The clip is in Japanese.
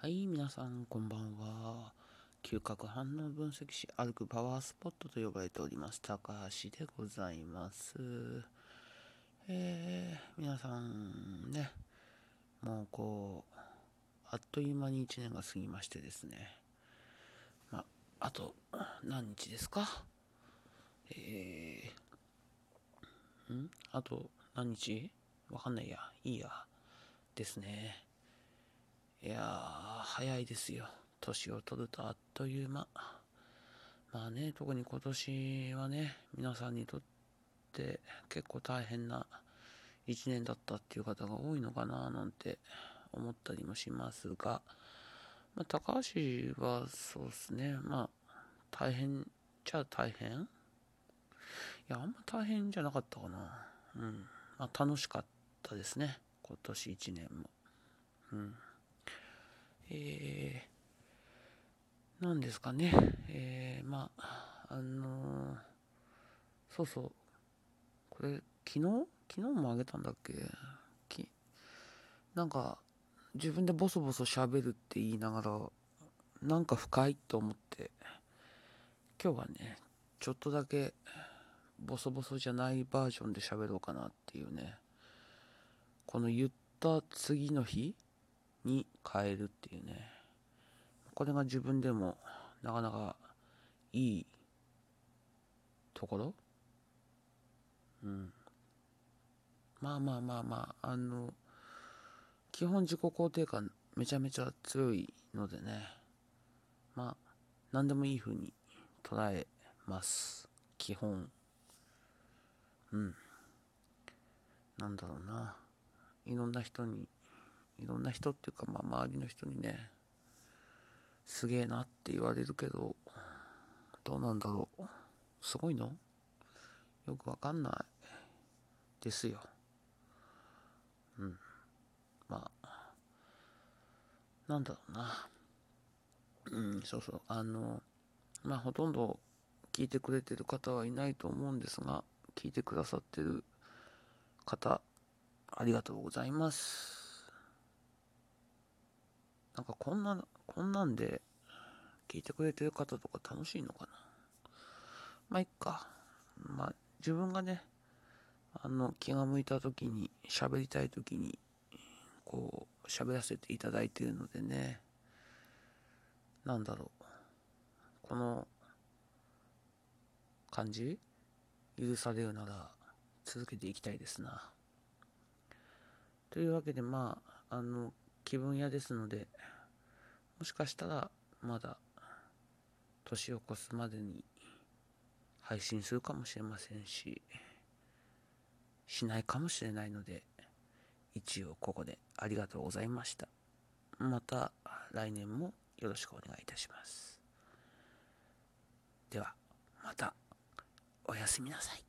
はい、皆さん、こんばんは。嗅覚反応分析士、歩くパワースポットと呼ばれております、高橋でございます。えー、皆さんね、もうこう、あっという間に1年が過ぎましてですね、まあ、あと何日ですか？えー、ん？あと何日？わかんないや、いいや、ですね。いやー、早いですよ。年を取るとあっという間。まあね、特に今年はね、皆さんにとって結構大変な一年だったっていう方が多いのかななんて思ったりもしますが、まあ、高橋はそうですね、まあ、大変じゃ大変いや、あんま大変じゃなかったかな。うん。まあ、楽しかったですね。今年一年も。うん。えー、なんですかね、えー、まあ、あのー、そうそう、これ、昨日？昨日もあげたんだっけ？きなんか、自分でボソボソ喋るって言いながら、なんか深いと思って、今日はね、ちょっとだけ、ボソボソじゃないバージョンで喋ろうかなっていうね、この言った次の日に変えるっていうね。これが自分でもなかなかいいところ？うん。まあまあまあまああの基本自己肯定感めちゃめちゃ強いのでね。まあ何でもいい風に捉えます。基本。うん。なんだろうな。いろんな人にいろんな人っていうか、まあ、周りの人にねすげえなって言われるけどどうなんだろう。すごいの？よくわかんないですよ。うん。まあなんだろうな。うんそうそう。あのまあほとんど聞いてくれてる方はいないと思うんですが聞いてくださってる方ありがとうございます。なんかこんな、こんなんで聞いてくれてる方とか楽しいのかな？まあ、いっか。まあ、自分がね、あの、気が向いた時に、喋りたい時に、こう、喋らせていただいているのでね、なんだろう。この感じ？許されるなら続けていきたいですな。というわけで、まあ、あの、気分屋ですのでもしかしたらまだ年を越すまでに配信するかもしれませんししないかもしれないので一応ここでありがとうございました。また来年もよろしくお願いいたします。ではまたおやすみなさい。